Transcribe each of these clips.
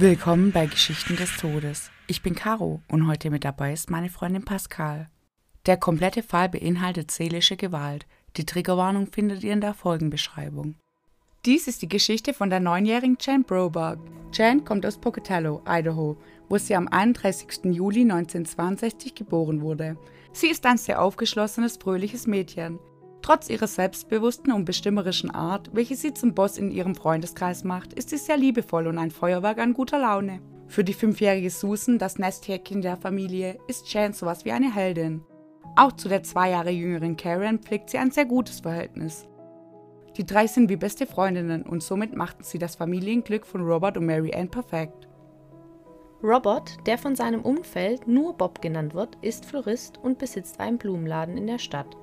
Willkommen bei Geschichten des Todes. Ich bin Caro und heute mit dabei ist meine Freundin Pascal. Der komplette Fall beinhaltet seelische Gewalt. Die Triggerwarnung findet ihr in der Folgenbeschreibung. Dies ist die Geschichte von der neunjährigen Jan Broberg. Jan kommt aus Pocatello, Idaho, wo sie am 31. Juli 1962 geboren wurde. Sie ist ein sehr aufgeschlossenes, fröhliches Mädchen. Trotz ihrer selbstbewussten und bestimmerischen Art, welche sie zum Boss in ihrem Freundeskreis macht, ist sie sehr liebevoll und ein Feuerwerk an guter Laune. Für die fünfjährige Susan, das Nesthäkchen der Familie, ist Jan sowas wie eine Heldin. Auch zu der zwei Jahre jüngeren Karen pflegt sie ein sehr gutes Verhältnis. Die drei sind wie beste Freundinnen und somit machten sie das Familienglück von Robert und Mary Ann perfekt. Robert, der von seinem Umfeld nur Bob genannt wird, ist Florist und besitzt einen Blumenladen in der Stadt.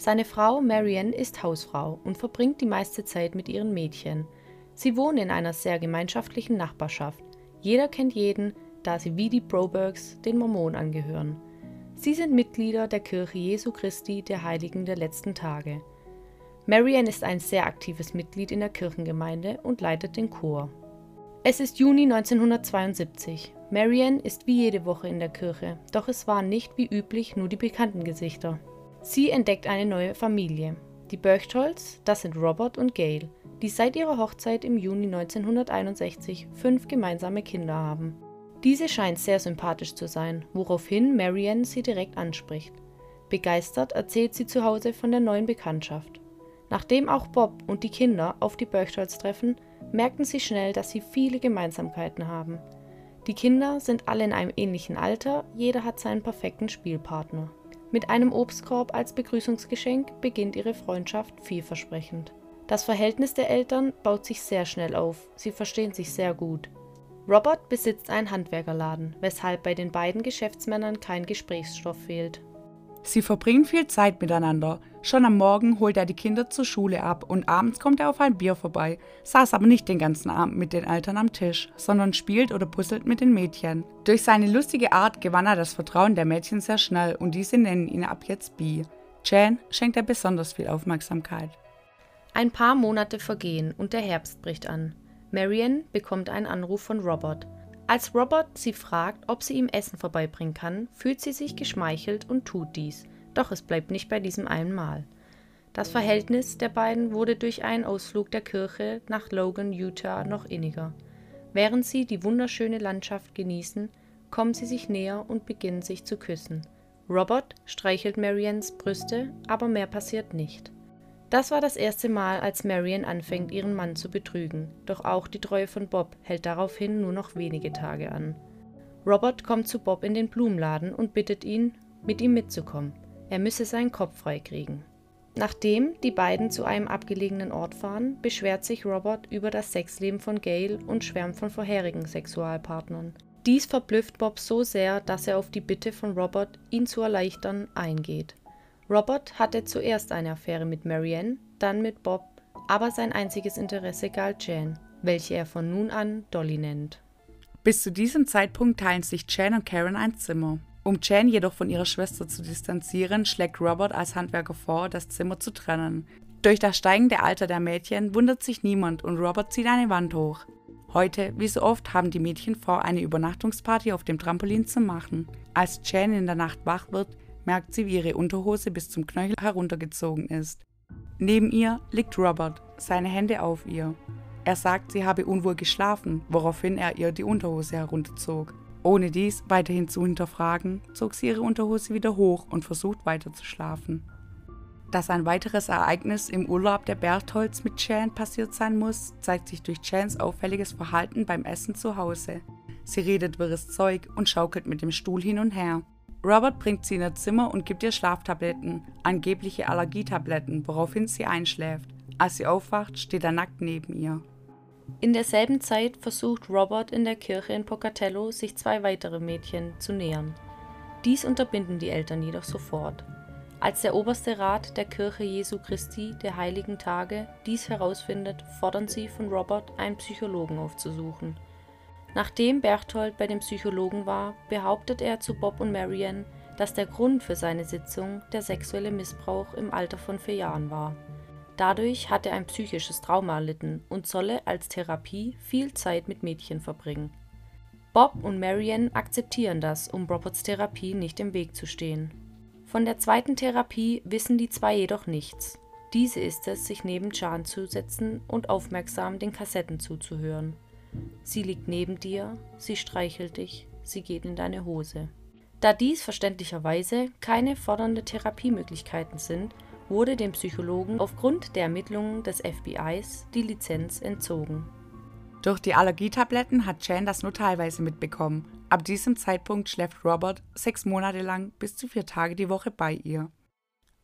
Seine Frau Marianne ist Hausfrau und verbringt die meiste Zeit mit ihren Mädchen. Sie wohnen in einer sehr gemeinschaftlichen Nachbarschaft. Jeder kennt jeden, da sie wie die Brobergs den Mormonen angehören. Sie sind Mitglieder der Kirche Jesu Christi der Heiligen der letzten Tage. Marianne ist ein sehr aktives Mitglied in der Kirchengemeinde und leitet den Chor. Es ist Juni 1972. Marianne ist wie jede Woche in der Kirche, doch es waren nicht wie üblich nur die bekannten Gesichter. Sie entdeckt eine neue Familie. Die Berchtolds, das sind Robert und Gail, die seit ihrer Hochzeit im Juni 1961 fünf gemeinsame Kinder haben. Diese scheint sehr sympathisch zu sein, woraufhin Marianne sie direkt anspricht. Begeistert erzählt sie zu Hause von der neuen Bekanntschaft. Nachdem auch Bob und die Kinder auf die Berchtolds treffen, merken sie schnell, dass sie viele Gemeinsamkeiten haben. Die Kinder sind alle in einem ähnlichen Alter, jeder hat seinen perfekten Spielpartner. Mit einem Obstkorb als Begrüßungsgeschenk beginnt ihre Freundschaft vielversprechend. Das Verhältnis der Eltern baut sich sehr schnell auf, sie verstehen sich sehr gut. Robert besitzt einen Handwerkerladen, weshalb bei den beiden Geschäftsmännern kein Gesprächsstoff fehlt. Sie verbringen viel Zeit miteinander. Schon am Morgen holt er die Kinder zur Schule ab und abends kommt er auf ein Bier vorbei, saß aber nicht den ganzen Abend mit den Eltern am Tisch, sondern spielt oder puzzelt mit den Mädchen. Durch seine lustige Art gewann er das Vertrauen der Mädchen sehr schnell und diese nennen ihn ab jetzt Bee. Jan schenkt er besonders viel Aufmerksamkeit. Ein paar Monate vergehen und der Herbst bricht an. Marianne bekommt einen Anruf von Robert. Als Robert sie fragt, ob sie ihm Essen vorbeibringen kann, fühlt sie sich geschmeichelt und tut dies. Doch es bleibt nicht bei diesem einen Mal. Das Verhältnis der beiden wurde durch einen Ausflug der Kirche nach Logan, Utah noch inniger. Während sie die wunderschöne Landschaft genießen, kommen sie sich näher und beginnen sich zu küssen. Robert streichelt Marians Brüste, aber mehr passiert nicht. Das war das erste Mal, als Marian anfängt, ihren Mann zu betrügen, doch auch die Treue von Bob hält daraufhin nur noch wenige Tage an. Robert kommt zu Bob in den Blumenladen und bittet ihn, mit ihm mitzukommen. Er müsse seinen Kopf freikriegen. Nachdem die beiden zu einem abgelegenen Ort fahren, beschwert sich Robert über das Sexleben von Gail und schwärmt von vorherigen Sexualpartnern. Dies verblüfft Bob so sehr, dass er auf die Bitte von Robert, ihn zu erleichtern, eingeht. Robert hatte zuerst eine Affäre mit Marianne, dann mit Bob, aber sein einziges Interesse galt Jan, welche er von nun an Dolly nennt. Bis zu diesem Zeitpunkt teilen sich Jan und Karen ein Zimmer. Um Jan jedoch von ihrer Schwester zu distanzieren, schlägt Robert als Handwerker vor, das Zimmer zu trennen. Durch das steigende Alter der Mädchen wundert sich niemand und Robert zieht eine Wand hoch. Heute, wie so oft, haben die Mädchen vor, eine Übernachtungsparty auf dem Trampolin zu machen. Als Jan in der Nacht wach wird, merkt sie, wie ihre Unterhose bis zum Knöchel heruntergezogen ist. Neben ihr liegt Robert, seine Hände auf ihr. Er sagt, sie habe unwohl geschlafen, woraufhin er ihr die Unterhose herunterzog. Ohne dies weiterhin zu hinterfragen, zog sie ihre Unterhose wieder hoch und versucht weiter zu schlafen. Dass ein weiteres Ereignis im Urlaub der Bertholds mit Jan passiert sein muss, zeigt sich durch Jans auffälliges Verhalten beim Essen zu Hause. Sie redet wirres Zeug und schaukelt mit dem Stuhl hin und her. Robert bringt sie in ihr Zimmer und gibt ihr Schlaftabletten, angebliche Allergietabletten, woraufhin sie einschläft. Als sie aufwacht, steht er nackt neben ihr. In derselben Zeit versucht Robert in der Kirche in Pocatello, sich zwei weitere Mädchen zu nähern. Dies unterbinden die Eltern jedoch sofort. Als der oberste Rat der Kirche Jesu Christi der heiligen Tage dies herausfindet, fordern sie von Robert, einen Psychologen aufzusuchen – Nachdem Berthold bei dem Psychologen war, behauptet er zu Bob und Marianne, dass der Grund für seine Sitzung der sexuelle Missbrauch im Alter von vier Jahren war. Dadurch hat er ein psychisches Trauma erlitten und solle als Therapie viel Zeit mit Mädchen verbringen. Bob und Marianne akzeptieren das, um Roberts Therapie nicht im Weg zu stehen. Von der zweiten Therapie wissen die zwei jedoch nichts. Diese ist es, sich neben Jan zu setzen und aufmerksam den Kassetten zuzuhören. Sie liegt neben dir, sie streichelt dich, sie geht in deine Hose. Da dies verständlicherweise keine fordernde Therapiemöglichkeiten sind, wurde dem Psychologen aufgrund der Ermittlungen des FBIs die Lizenz entzogen. Durch die Allergietabletten hat Jan das nur teilweise mitbekommen. Ab diesem Zeitpunkt schläft Robert sechs Monate lang bis zu vier Tage die Woche bei ihr.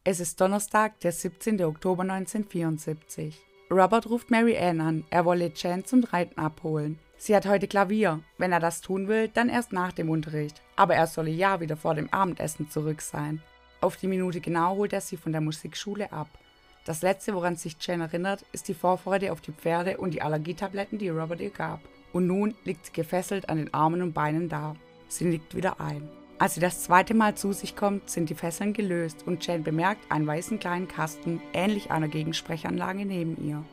Es ist Donnerstag, der 17. Oktober 1974. Robert ruft Mary Ann an, er wolle Jan zum Reiten abholen. Sie hat heute Klavier. Wenn er das tun will, dann erst nach dem Unterricht. Aber er solle ja wieder vor dem Abendessen zurück sein. Auf die Minute genau holt er sie von der Musikschule ab. Das letzte, woran sich Jen erinnert, ist die Vorfreude auf die Pferde und die Allergietabletten, die Robert ihr gab. Und nun liegt sie gefesselt an den Armen und Beinen da. Sie nickt wieder ein. Als sie das zweite Mal zu sich kommt, sind die Fesseln gelöst und Jen bemerkt einen weißen kleinen Kasten, ähnlich einer Gegensprechanlage neben ihr.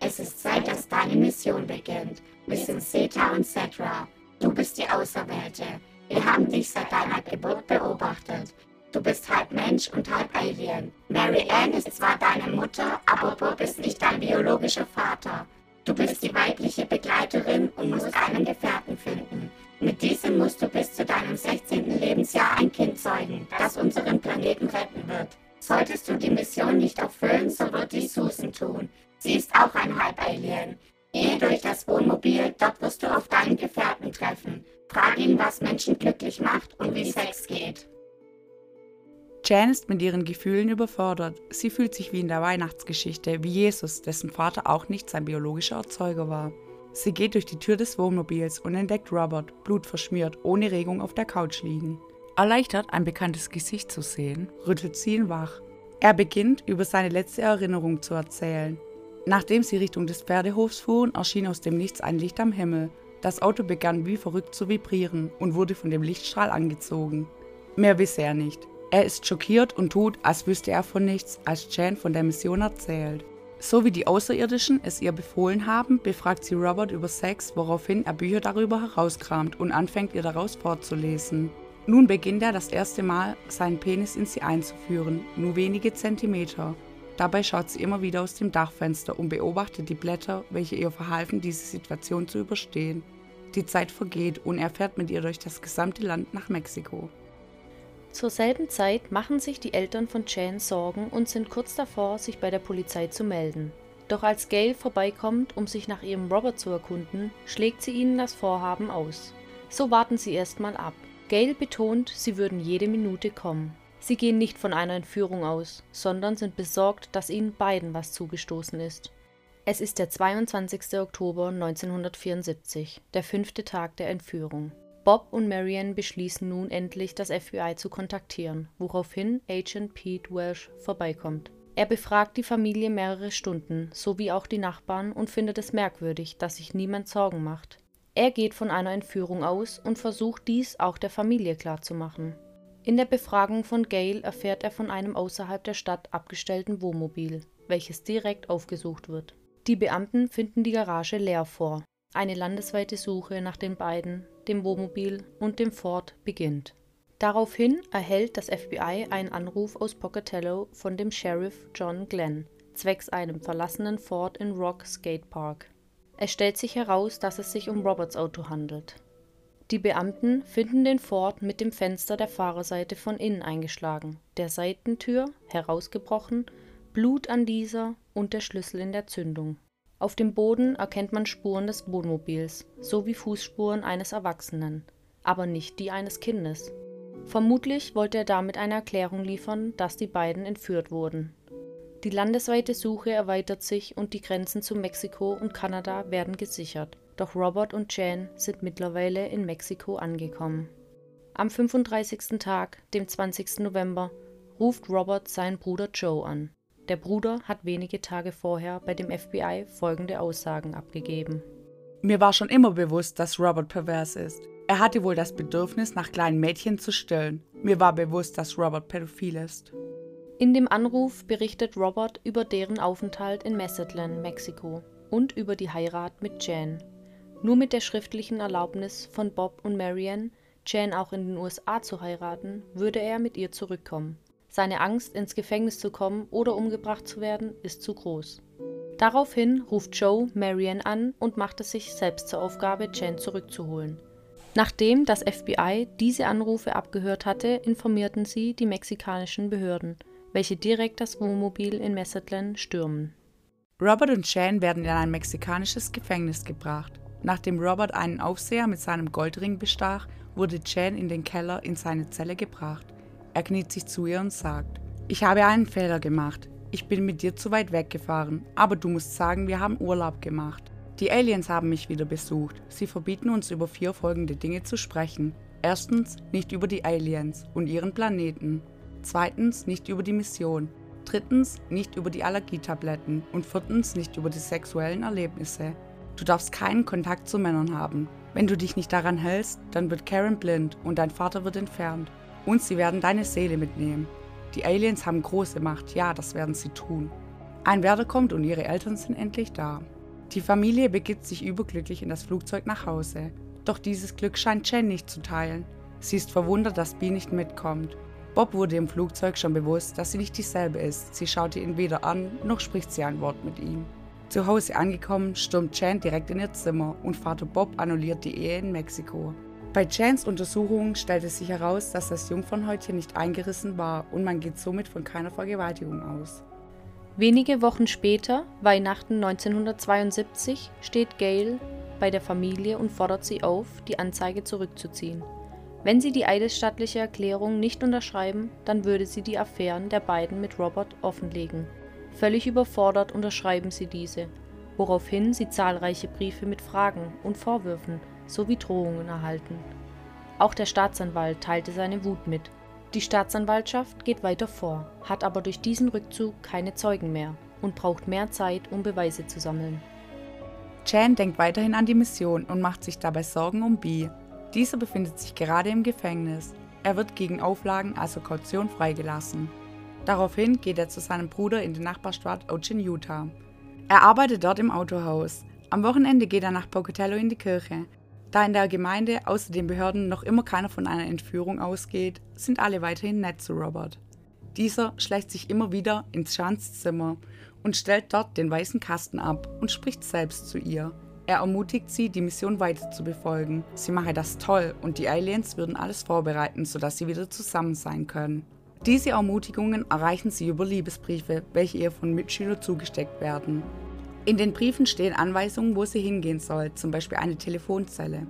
Es ist Zeit, dass deine Mission beginnt. Wir sind Seta und Cetra. Du bist die Auserwählte. Wir haben dich seit deiner Geburt beobachtet. Du bist halb Mensch und halb Alien. Mary Ann ist zwar deine Mutter, aber Bob ist nicht dein biologischer Vater. Du bist die weibliche Begleiterin und musst einen Gefährten finden. Mit diesem musst du bis zu deinem 16. Lebensjahr ein Kind zeugen, das unseren Planeten retten wird. Solltest du die Mission nicht erfüllen, so wird dies Susan tun. Sie ist auch ein Halb-Alien. Gehe durch das Wohnmobil, dort wirst du auf deinen Gefährten treffen. Frag ihn, was Menschen glücklich macht und wie Sex geht. Jan ist mit ihren Gefühlen überfordert. Sie fühlt sich wie in der Weihnachtsgeschichte, wie Jesus, dessen Vater auch nicht sein biologischer Erzeuger war. Sie geht durch die Tür des Wohnmobils und entdeckt Robert, blutverschmiert, ohne Regung auf der Couch liegen. Erleichtert, ein bekanntes Gesicht zu sehen, rüttelt sie ihn wach. Er beginnt, über seine letzte Erinnerung zu erzählen. Nachdem sie Richtung des Pferdehofs fuhren, erschien aus dem Nichts ein Licht am Himmel. Das Auto begann wie verrückt zu vibrieren und wurde von dem Lichtstrahl angezogen. Mehr wisse er nicht. Er ist schockiert und tut, als wüsste er von nichts, als Jan von der Mission erzählt. So wie die Außerirdischen es ihr befohlen haben, befragt sie Robert über Sex, woraufhin er Bücher darüber herauskramt und anfängt ihr daraus vorzulesen. Nun beginnt er das erste Mal, seinen Penis in sie einzuführen, nur wenige Zentimeter. Dabei schaut sie immer wieder aus dem Dachfenster und beobachtet die Blätter, welche ihr verhalfen, diese Situation zu überstehen. Die Zeit vergeht und er fährt mit ihr durch das gesamte Land nach Mexiko. Zur selben Zeit machen sich die Eltern von Jan Sorgen und sind kurz davor, sich bei der Polizei zu melden. Doch als Gail vorbeikommt, um sich nach ihrem Robert zu erkunden, schlägt sie ihnen das Vorhaben aus. So warten sie erstmal ab. Gail betont, sie würden jede Minute kommen. Sie gehen nicht von einer Entführung aus, sondern sind besorgt, dass ihnen beiden was zugestoßen ist. Es ist der 22. Oktober 1974, der fünfte Tag der Entführung. Bob und Marianne beschließen nun endlich, das FBI zu kontaktieren, woraufhin Agent Pete Welsh vorbeikommt. Er befragt die Familie mehrere Stunden, sowie auch die Nachbarn und findet es merkwürdig, dass sich niemand Sorgen macht. Er geht von einer Entführung aus und versucht dies auch der Familie klarzumachen. In der Befragung von Gail erfährt er von einem außerhalb der Stadt abgestellten Wohnmobil, welches direkt aufgesucht wird. Die Beamten finden die Garage leer vor. Eine landesweite Suche nach den beiden, dem Wohnmobil und dem Ford beginnt. Daraufhin erhält das FBI einen Anruf aus Pocatello von dem Sheriff John Glenn zwecks einem verlassenen Ford in Rock Skate Park. Es stellt sich heraus, dass es sich um Roberts Auto handelt. Die Beamten finden den Ford mit dem Fenster der Fahrerseite von innen eingeschlagen, der Seitentür herausgebrochen, Blut an dieser und der Schlüssel in der Zündung auf dem Boden erkennt man Spuren des Wohnmobils sowie Fußspuren eines Erwachsenen, aber nicht die eines Kindes. Vermutlich wollte er damit eine Erklärung liefern, dass die beiden entführt wurden. Die landesweite Suche erweitert sich und die Grenzen zu Mexiko und Kanada werden gesichert, doch Robert und Jan sind mittlerweile in Mexiko angekommen. Am 35. Tag, dem 20. November, ruft Robert seinen Bruder Joe an. Der Bruder hat wenige Tage vorher bei dem FBI folgende Aussagen abgegeben. Mir war schon immer bewusst, dass Robert pervers ist. Er hatte wohl das Bedürfnis, nach kleinen Mädchen zu stillen. Mir war bewusst, dass Robert pädophil ist. In dem Anruf berichtet Robert über deren Aufenthalt in Mazatlan, Mexiko und über die Heirat mit Jan. Nur mit der schriftlichen Erlaubnis von Bob und Marianne, Jan auch in den USA zu heiraten, würde er mit ihr zurückkommen. Seine Angst, ins Gefängnis zu kommen oder umgebracht zu werden, ist zu groß. Daraufhin ruft Joe Marianne an und macht es sich selbst zur Aufgabe, Jan zurückzuholen. Nachdem das FBI diese Anrufe abgehört hatte, informierten sie die mexikanischen Behörden, welche direkt das Wohnmobil in Mazatlan stürmen. Robert und Jan werden in ein mexikanisches Gefängnis gebracht. Nachdem Robert einen Aufseher mit seinem Goldring bestach, wurde Jan in den Keller in seine Zelle gebracht. Er kniet sich zu ihr und sagt, ich habe einen Fehler gemacht. Ich bin mit dir zu weit weggefahren, aber du musst sagen, wir haben Urlaub gemacht. Die Aliens haben mich wieder besucht. Sie verbieten uns über vier folgende Dinge zu sprechen. Erstens, nicht über die Aliens und ihren Planeten. Zweitens, nicht über die Mission. Drittens, nicht über die Allergietabletten. Und viertens, nicht über die sexuellen Erlebnisse. Du darfst keinen Kontakt zu Männern haben. Wenn du dich nicht daran hältst, dann wird Karen blind und dein Vater wird entfernt. Und sie werden deine Seele mitnehmen. Die Aliens haben große Macht, ja, das werden sie tun. Ein Wärter kommt und ihre Eltern sind endlich da. Die Familie begibt sich überglücklich in das Flugzeug nach Hause. Doch dieses Glück scheint Jen nicht zu teilen. Sie ist verwundert, dass Bee nicht mitkommt. Bob wurde im Flugzeug schon bewusst, dass sie nicht dieselbe ist. Sie schaute ihn weder an, noch spricht sie ein Wort mit ihm. Zu Hause angekommen, stürmt Jen direkt in ihr Zimmer und Vater Bob annulliert die Ehe in Mexiko. Bei Chans Untersuchung stellte sich heraus, dass das Jungfernhäutchen nicht eingerissen war und man geht somit von keiner Vergewaltigung aus. Wenige Wochen später, Weihnachten 1972, steht Gail bei der Familie und fordert sie auf, die Anzeige zurückzuziehen. Wenn sie die eidesstattliche Erklärung nicht unterschreiben, dann würde sie die Affären der beiden mit Robert offenlegen. Völlig überfordert unterschreiben sie diese, woraufhin sie zahlreiche Briefe mit Fragen und Vorwürfen sowie Drohungen erhalten. Auch der Staatsanwalt teilte seine Wut mit. Die Staatsanwaltschaft geht weiter vor, hat aber durch diesen Rückzug keine Zeugen mehr und braucht mehr Zeit, um Beweise zu sammeln. Chan denkt weiterhin an die Mission und macht sich dabei Sorgen um Bee. Dieser befindet sich gerade im Gefängnis. Er wird gegen Auflagen also Kaution freigelassen. Daraufhin geht er zu seinem Bruder in die Nachbarstadt Ochin, Utah. Er arbeitet dort im Autohaus. Am Wochenende geht er nach Pocatello in die Kirche. Da in der Gemeinde außer den Behörden noch immer keiner von einer Entführung ausgeht, sind alle weiterhin nett zu Robert. Dieser schleicht sich immer wieder ins Schanzzimmer und stellt dort den weißen Kasten ab und spricht selbst zu ihr. Er ermutigt sie, die Mission weiter zu befolgen. Sie mache das toll und die Aliens würden alles vorbereiten, sodass sie wieder zusammen sein können. Diese Ermutigungen erreichen sie über Liebesbriefe, welche ihr von Mitschülern zugesteckt werden. In den Briefen stehen Anweisungen, wo sie hingehen soll, zum Beispiel eine Telefonzelle.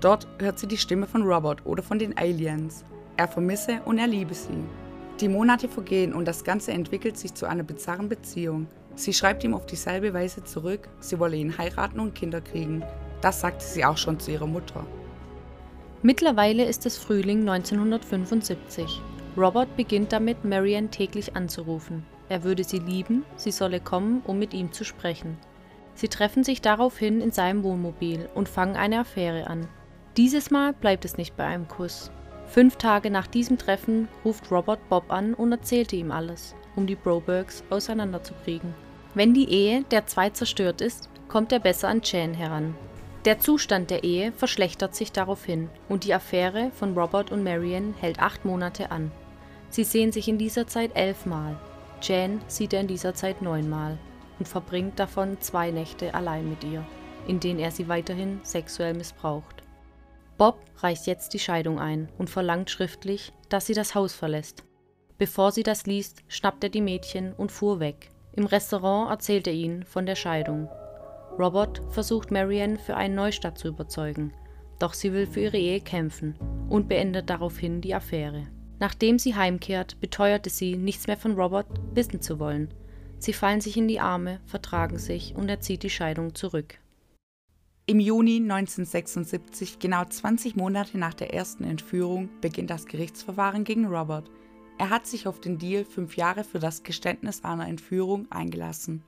Dort hört sie die Stimme von Robert oder von den Aliens. Er vermisse und er liebe sie. Die Monate vergehen und das Ganze entwickelt sich zu einer bizarren Beziehung. Sie schreibt ihm auf dieselbe Weise zurück, sie wolle ihn heiraten und Kinder kriegen. Das sagte sie auch schon zu ihrer Mutter. Mittlerweile ist es Frühling 1975. Robert beginnt damit, Marianne täglich anzurufen. Er würde sie lieben, sie solle kommen, um mit ihm zu sprechen. Sie treffen sich daraufhin in seinem Wohnmobil und fangen eine Affäre an. Dieses Mal bleibt es nicht bei einem Kuss. Fünf Tage nach diesem Treffen ruft Robert Bob an und erzählte ihm alles, um die Brobergs auseinanderzukriegen. Wenn die Ehe der zwei zerstört ist, kommt er besser an Jan heran. Der Zustand der Ehe verschlechtert sich daraufhin und die Affäre von Robert und Marion hält acht Monate an. Sie sehen sich in dieser Zeit elfmal Jan sieht er in dieser Zeit neunmal und verbringt davon zwei Nächte allein mit ihr, in denen er sie weiterhin sexuell missbraucht. Bob reicht jetzt die Scheidung ein und verlangt schriftlich, dass sie das Haus verlässt. Bevor sie das liest, schnappt er die Mädchen und fuhr weg. Im Restaurant erzählt er ihnen von der Scheidung. Robert versucht Marianne für einen Neustart zu überzeugen, doch sie will für ihre Ehe kämpfen und beendet daraufhin die Affäre. Nachdem sie heimkehrt, beteuerte sie, nichts mehr von Robert wissen zu wollen. Sie fallen sich in die Arme, vertragen sich und er zieht die Scheidung zurück. Im Juni 1976, genau 20 Monate nach der ersten Entführung, beginnt das Gerichtsverfahren gegen Robert. Er hat sich auf den Deal, fünf Jahre für das Geständnis einer Entführung eingelassen.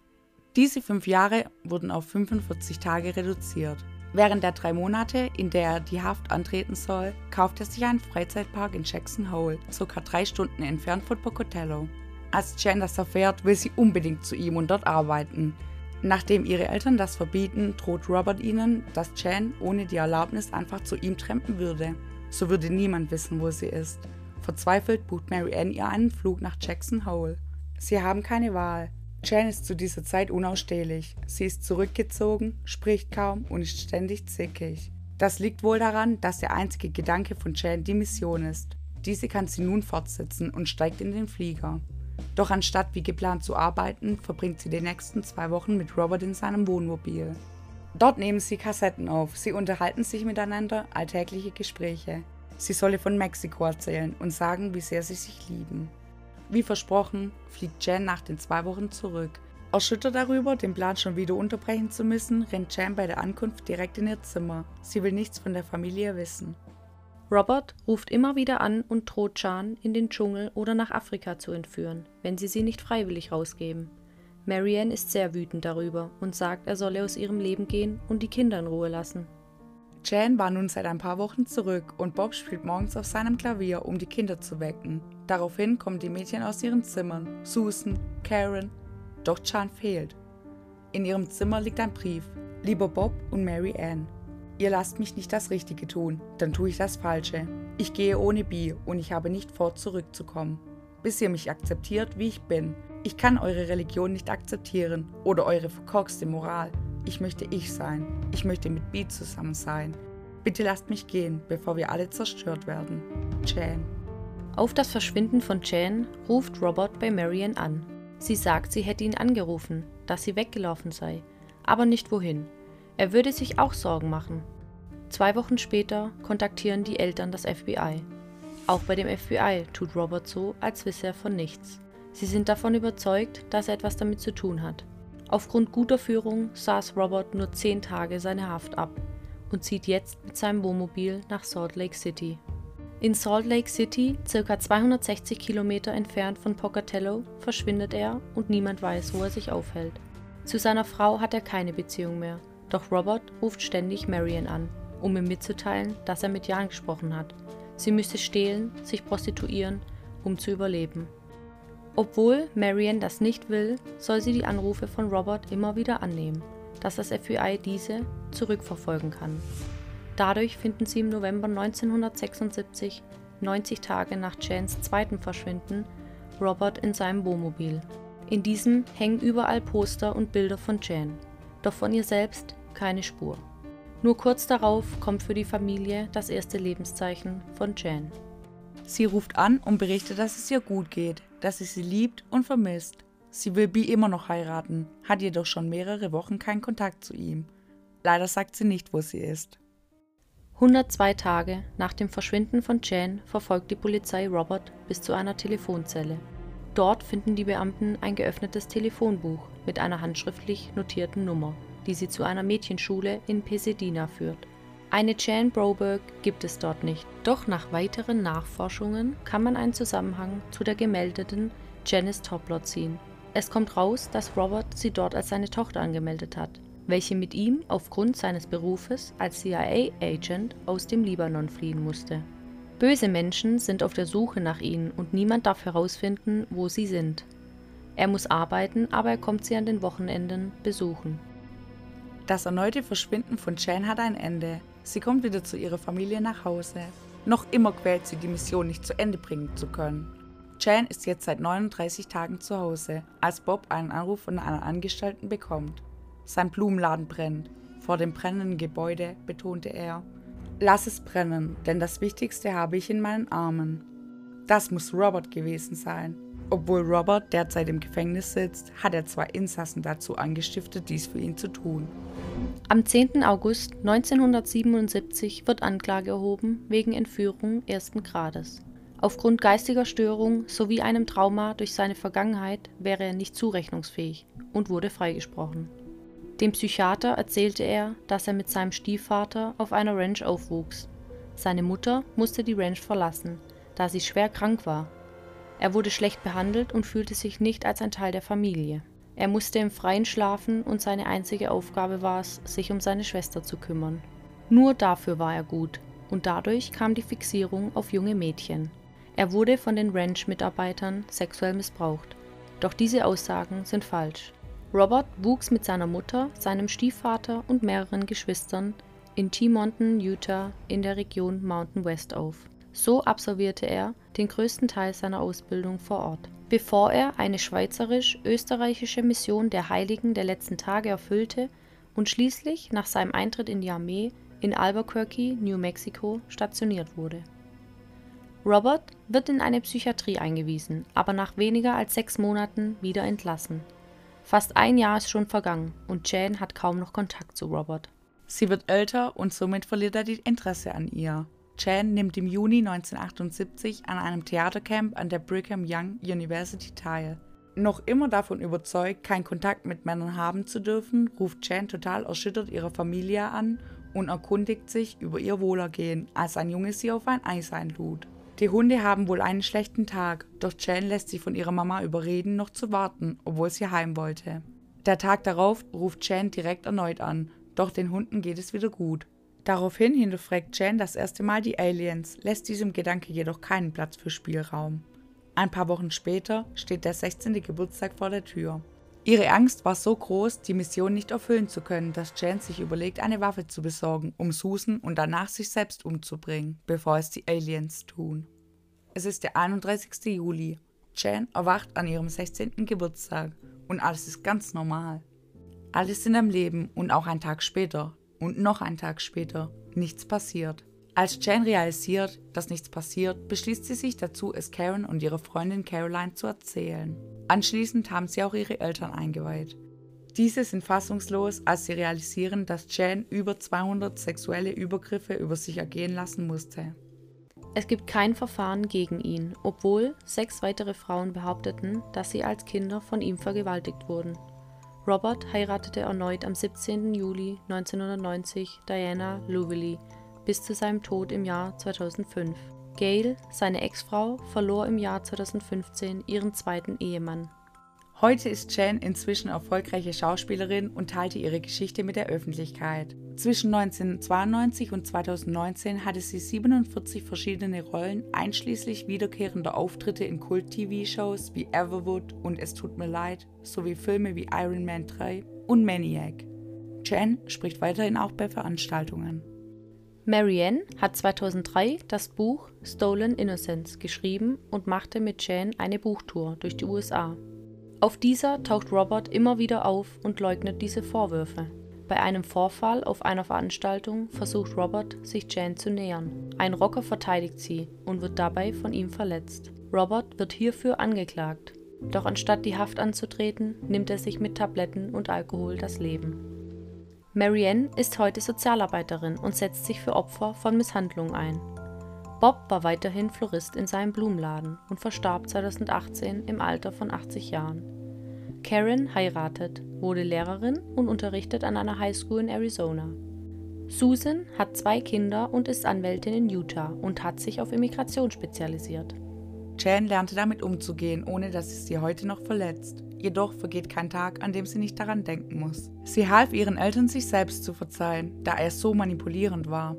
Diese fünf Jahre wurden auf 45 Tage reduziert. Während der drei Monate, in der er die Haft antreten soll, kauft er sich einen Freizeitpark in Jackson Hole, ca. drei Stunden entfernt von Pocatello. Als Jen das erfährt, will sie unbedingt zu ihm und dort arbeiten. Nachdem ihre Eltern das verbieten, droht Robert ihnen, dass Jan ohne die Erlaubnis einfach zu ihm trampen würde. So würde niemand wissen, wo sie ist. Verzweifelt bucht Mary Ann ihr einen Flug nach Jackson Hole. Sie haben keine Wahl. Jan ist zu dieser Zeit unausstehlich. Sie ist zurückgezogen, spricht kaum und ist ständig zickig. Das liegt wohl daran, dass der einzige Gedanke von Jan die Mission ist. Diese kann sie nun fortsetzen und steigt in den Flieger. Doch anstatt wie geplant zu arbeiten, verbringt sie die nächsten zwei Wochen mit Robert in seinem Wohnmobil. Dort nehmen sie Kassetten auf, sie unterhalten sich miteinander, alltägliche Gespräche. Sie solle von Mexiko erzählen und sagen, wie sehr sie sich lieben. Wie versprochen, fliegt Jan nach den zwei Wochen zurück. Erschüttert darüber, den Plan schon wieder unterbrechen zu müssen, rennt Jan bei der Ankunft direkt in ihr Zimmer. Sie will nichts von der Familie wissen. Robert ruft immer wieder an und droht Jan, in den Dschungel oder nach Afrika zu entführen, wenn sie sie nicht freiwillig rausgeben. Marianne ist sehr wütend darüber und sagt, er solle aus ihrem Leben gehen und die Kinder in Ruhe lassen. Jan war nun seit ein paar Wochen zurück und Bob spielt morgens auf seinem Klavier, um die Kinder zu wecken. Daraufhin kommen die Mädchen aus ihren Zimmern, Susan, Karen, doch Jan fehlt. In ihrem Zimmer liegt ein Brief. Lieber Bob und Mary Ann, Ihr lasst mich nicht das Richtige tun, dann tue ich das Falsche. Ich gehe ohne Bi und ich habe nicht vor, zurückzukommen. Bis ihr mich akzeptiert, wie ich bin. Ich kann eure Religion nicht akzeptieren oder eure verkorkste Moral. Ich möchte ich sein. Ich möchte mit Bi zusammen sein. Bitte lasst mich gehen, bevor wir alle zerstört werden. Jan. Auf das Verschwinden von Jan ruft Robert bei Marian an. Sie sagt, sie hätte ihn angerufen, dass sie weggelaufen sei, aber nicht wohin. Er würde sich auch Sorgen machen. Zwei Wochen später kontaktieren die Eltern das FBI. Auch bei dem FBI tut Robert so, als wisse er von nichts. Sie sind davon überzeugt, dass er etwas damit zu tun hat. Aufgrund guter Führung saß Robert nur zehn Tage seine Haft ab und zieht jetzt mit seinem Wohnmobil nach Salt Lake City. In Salt Lake City, circa 260 Kilometer entfernt von Pocatello, verschwindet er und niemand weiß, wo er sich aufhält. Zu seiner Frau hat er keine Beziehung mehr doch Robert ruft ständig Marion an, um ihm mitzuteilen, dass er mit Jan gesprochen hat. Sie müsse stehlen, sich prostituieren, um zu überleben. Obwohl Marion das nicht will, soll sie die Anrufe von Robert immer wieder annehmen, dass das FBI diese zurückverfolgen kann. Dadurch finden sie im November 1976, 90 Tage nach Jans zweitem Verschwinden, Robert in seinem Wohnmobil. In diesem hängen überall Poster und Bilder von Jan, doch von ihr selbst keine Spur. Nur kurz darauf kommt für die Familie das erste Lebenszeichen von Jan. Sie ruft an und berichtet, dass es ihr gut geht, dass sie sie liebt und vermisst. Sie will Bee immer noch heiraten, hat jedoch schon mehrere Wochen keinen Kontakt zu ihm. Leider sagt sie nicht, wo sie ist. 102 Tage nach dem Verschwinden von Jan verfolgt die Polizei Robert bis zu einer Telefonzelle. Dort finden die Beamten ein geöffnetes Telefonbuch mit einer handschriftlich notierten Nummer die sie zu einer Mädchenschule in Pasadena führt. Eine Jan Broberg gibt es dort nicht, doch nach weiteren Nachforschungen kann man einen Zusammenhang zu der gemeldeten Janice Toplot ziehen. Es kommt raus, dass Robert sie dort als seine Tochter angemeldet hat, welche mit ihm aufgrund seines Berufes als CIA-Agent aus dem Libanon fliehen musste. Böse Menschen sind auf der Suche nach ihnen und niemand darf herausfinden, wo sie sind. Er muss arbeiten, aber er kommt sie an den Wochenenden besuchen. Das erneute Verschwinden von Jan hat ein Ende. Sie kommt wieder zu ihrer Familie nach Hause. Noch immer quält sie die Mission nicht zu Ende bringen zu können. Jan ist jetzt seit 39 Tagen zu Hause, als Bob einen Anruf von einer Angestellten bekommt. Sein Blumenladen brennt. Vor dem brennenden Gebäude betonte er, Lass es brennen, denn das Wichtigste habe ich in meinen Armen. Das muss Robert gewesen sein. Obwohl Robert derzeit im Gefängnis sitzt, hat er zwei Insassen dazu angestiftet, dies für ihn zu tun. Am 10. August 1977 wird Anklage erhoben wegen Entführung ersten Grades. Aufgrund geistiger Störung sowie einem Trauma durch seine Vergangenheit wäre er nicht zurechnungsfähig und wurde freigesprochen. Dem Psychiater erzählte er, dass er mit seinem Stiefvater auf einer Ranch aufwuchs. Seine Mutter musste die Ranch verlassen, da sie schwer krank war er wurde schlecht behandelt und fühlte sich nicht als ein Teil der Familie. Er musste im Freien schlafen und seine einzige Aufgabe war es, sich um seine Schwester zu kümmern. Nur dafür war er gut und dadurch kam die Fixierung auf junge Mädchen. Er wurde von den Ranch-Mitarbeitern sexuell missbraucht. Doch diese Aussagen sind falsch. Robert wuchs mit seiner Mutter, seinem Stiefvater und mehreren Geschwistern in Teamonton, Utah in der Region Mountain West auf. So absolvierte er den größten Teil seiner Ausbildung vor Ort. Bevor er eine schweizerisch-österreichische Mission der Heiligen der letzten Tage erfüllte und schließlich nach seinem Eintritt in die Armee in Albuquerque, New Mexico, stationiert wurde. Robert wird in eine Psychiatrie eingewiesen, aber nach weniger als sechs Monaten wieder entlassen. Fast ein Jahr ist schon vergangen und Jane hat kaum noch Kontakt zu Robert. Sie wird älter und somit verliert er die Interesse an ihr. Chan nimmt im Juni 1978 an einem Theatercamp an der Brigham Young University teil. Noch immer davon überzeugt, keinen Kontakt mit Männern haben zu dürfen, ruft Chan total erschüttert ihre Familie an und erkundigt sich über ihr Wohlergehen, als ein Junge sie auf ein Eis einlud. Die Hunde haben wohl einen schlechten Tag, doch Jan lässt sich von ihrer Mama überreden, noch zu warten, obwohl sie heim wollte. Der Tag darauf ruft Jan direkt erneut an, doch den Hunden geht es wieder gut. Daraufhin hinterfragt Jan das erste Mal die Aliens, lässt diesem Gedanke jedoch keinen Platz für Spielraum. Ein paar Wochen später steht der 16. Geburtstag vor der Tür. Ihre Angst war so groß, die Mission nicht erfüllen zu können, dass Jan sich überlegt, eine Waffe zu besorgen, um Susan und danach sich selbst umzubringen, bevor es die Aliens tun. Es ist der 31. Juli. Jan erwacht an ihrem 16. Geburtstag und alles ist ganz normal. Alles sind am Leben und auch ein Tag später und noch ein Tag später. Nichts passiert. Als Jan realisiert, dass nichts passiert, beschließt sie sich dazu, es Karen und ihrer Freundin Caroline zu erzählen. Anschließend haben sie auch ihre Eltern eingeweiht. Diese sind fassungslos, als sie realisieren, dass Jan über 200 sexuelle Übergriffe über sich ergehen lassen musste. Es gibt kein Verfahren gegen ihn, obwohl sechs weitere Frauen behaupteten, dass sie als Kinder von ihm vergewaltigt wurden. Robert heiratete erneut am 17. Juli 1990 Diana Loveley bis zu seinem Tod im Jahr 2005. Gail, seine Ex-Frau, verlor im Jahr 2015 ihren zweiten Ehemann. Heute ist Jan inzwischen erfolgreiche Schauspielerin und teilte ihre Geschichte mit der Öffentlichkeit. Zwischen 1992 und 2019 hatte sie 47 verschiedene Rollen, einschließlich wiederkehrender Auftritte in Kult-TV-Shows wie Everwood und Es tut mir leid, sowie Filme wie Iron Man 3 und Maniac. Jan spricht weiterhin auch bei Veranstaltungen. Marianne hat 2003 das Buch Stolen Innocence geschrieben und machte mit Jan eine Buchtour durch die USA. Auf dieser taucht Robert immer wieder auf und leugnet diese Vorwürfe. Bei einem Vorfall auf einer Veranstaltung versucht Robert, sich Jan zu nähern. Ein Rocker verteidigt sie und wird dabei von ihm verletzt. Robert wird hierfür angeklagt. Doch anstatt die Haft anzutreten, nimmt er sich mit Tabletten und Alkohol das Leben. Marianne ist heute Sozialarbeiterin und setzt sich für Opfer von Misshandlungen ein. Bob war weiterhin Florist in seinem Blumenladen und verstarb 2018 im Alter von 80 Jahren. Karen heiratet, wurde Lehrerin und unterrichtet an einer Highschool in Arizona. Susan hat zwei Kinder und ist Anwältin in Utah und hat sich auf Immigration spezialisiert. Jan lernte damit umzugehen, ohne dass es sie heute noch verletzt. Jedoch vergeht kein Tag, an dem sie nicht daran denken muss. Sie half ihren Eltern, sich selbst zu verzeihen, da er so manipulierend war.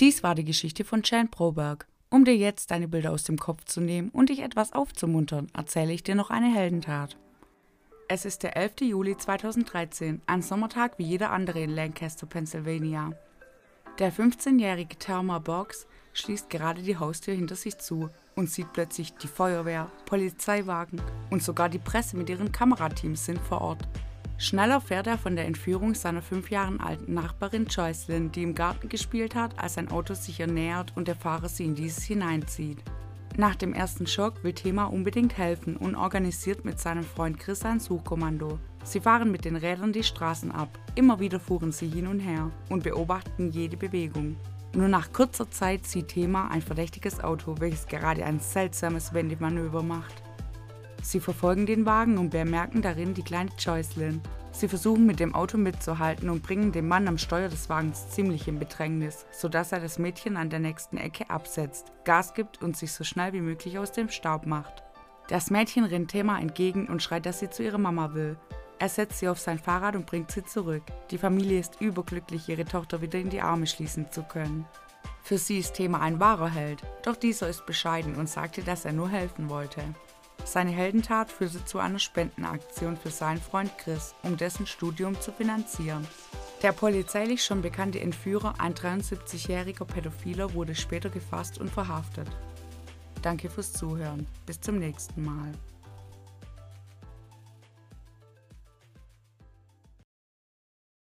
Dies war die Geschichte von Jan Broberg. Um dir jetzt deine Bilder aus dem Kopf zu nehmen und dich etwas aufzumuntern, erzähle ich dir noch eine Heldentat. Es ist der 11. Juli 2013, ein Sommertag wie jeder andere in Lancaster, Pennsylvania. Der 15-jährige Thelma Box schließt gerade die Haustür hinter sich zu und sieht plötzlich die Feuerwehr, Polizeiwagen und sogar die Presse mit ihren Kamerateams sind vor Ort. Schnell erfährt er von der Entführung seiner fünf Jahre alten Nachbarin Joycelyn, die im Garten gespielt hat, als ein Auto sich ihr nähert und der Fahrer sie in dieses hineinzieht. Nach dem ersten Schock will Thema unbedingt helfen und organisiert mit seinem Freund Chris ein Suchkommando. Sie fahren mit den Rädern die Straßen ab. Immer wieder fuhren sie hin und her und beobachten jede Bewegung. Nur nach kurzer Zeit sieht Thema ein verdächtiges Auto, welches gerade ein seltsames Wendemanöver macht. Sie verfolgen den Wagen und bemerken darin die kleine Joycelyn. Sie versuchen mit dem Auto mitzuhalten und bringen den Mann am Steuer des Wagens ziemlich in Bedrängnis, sodass er das Mädchen an der nächsten Ecke absetzt, Gas gibt und sich so schnell wie möglich aus dem Staub macht. Das Mädchen rennt Thema entgegen und schreit, dass sie zu ihrer Mama will. Er setzt sie auf sein Fahrrad und bringt sie zurück. Die Familie ist überglücklich, ihre Tochter wieder in die Arme schließen zu können. Für sie ist Thema ein wahrer Held, doch dieser ist bescheiden und sagte, dass er nur helfen wollte. Seine Heldentat führte zu einer Spendenaktion für seinen Freund Chris, um dessen Studium zu finanzieren. Der polizeilich schon bekannte Entführer, ein 73-jähriger Pädophiler, wurde später gefasst und verhaftet. Danke fürs Zuhören. Bis zum nächsten Mal.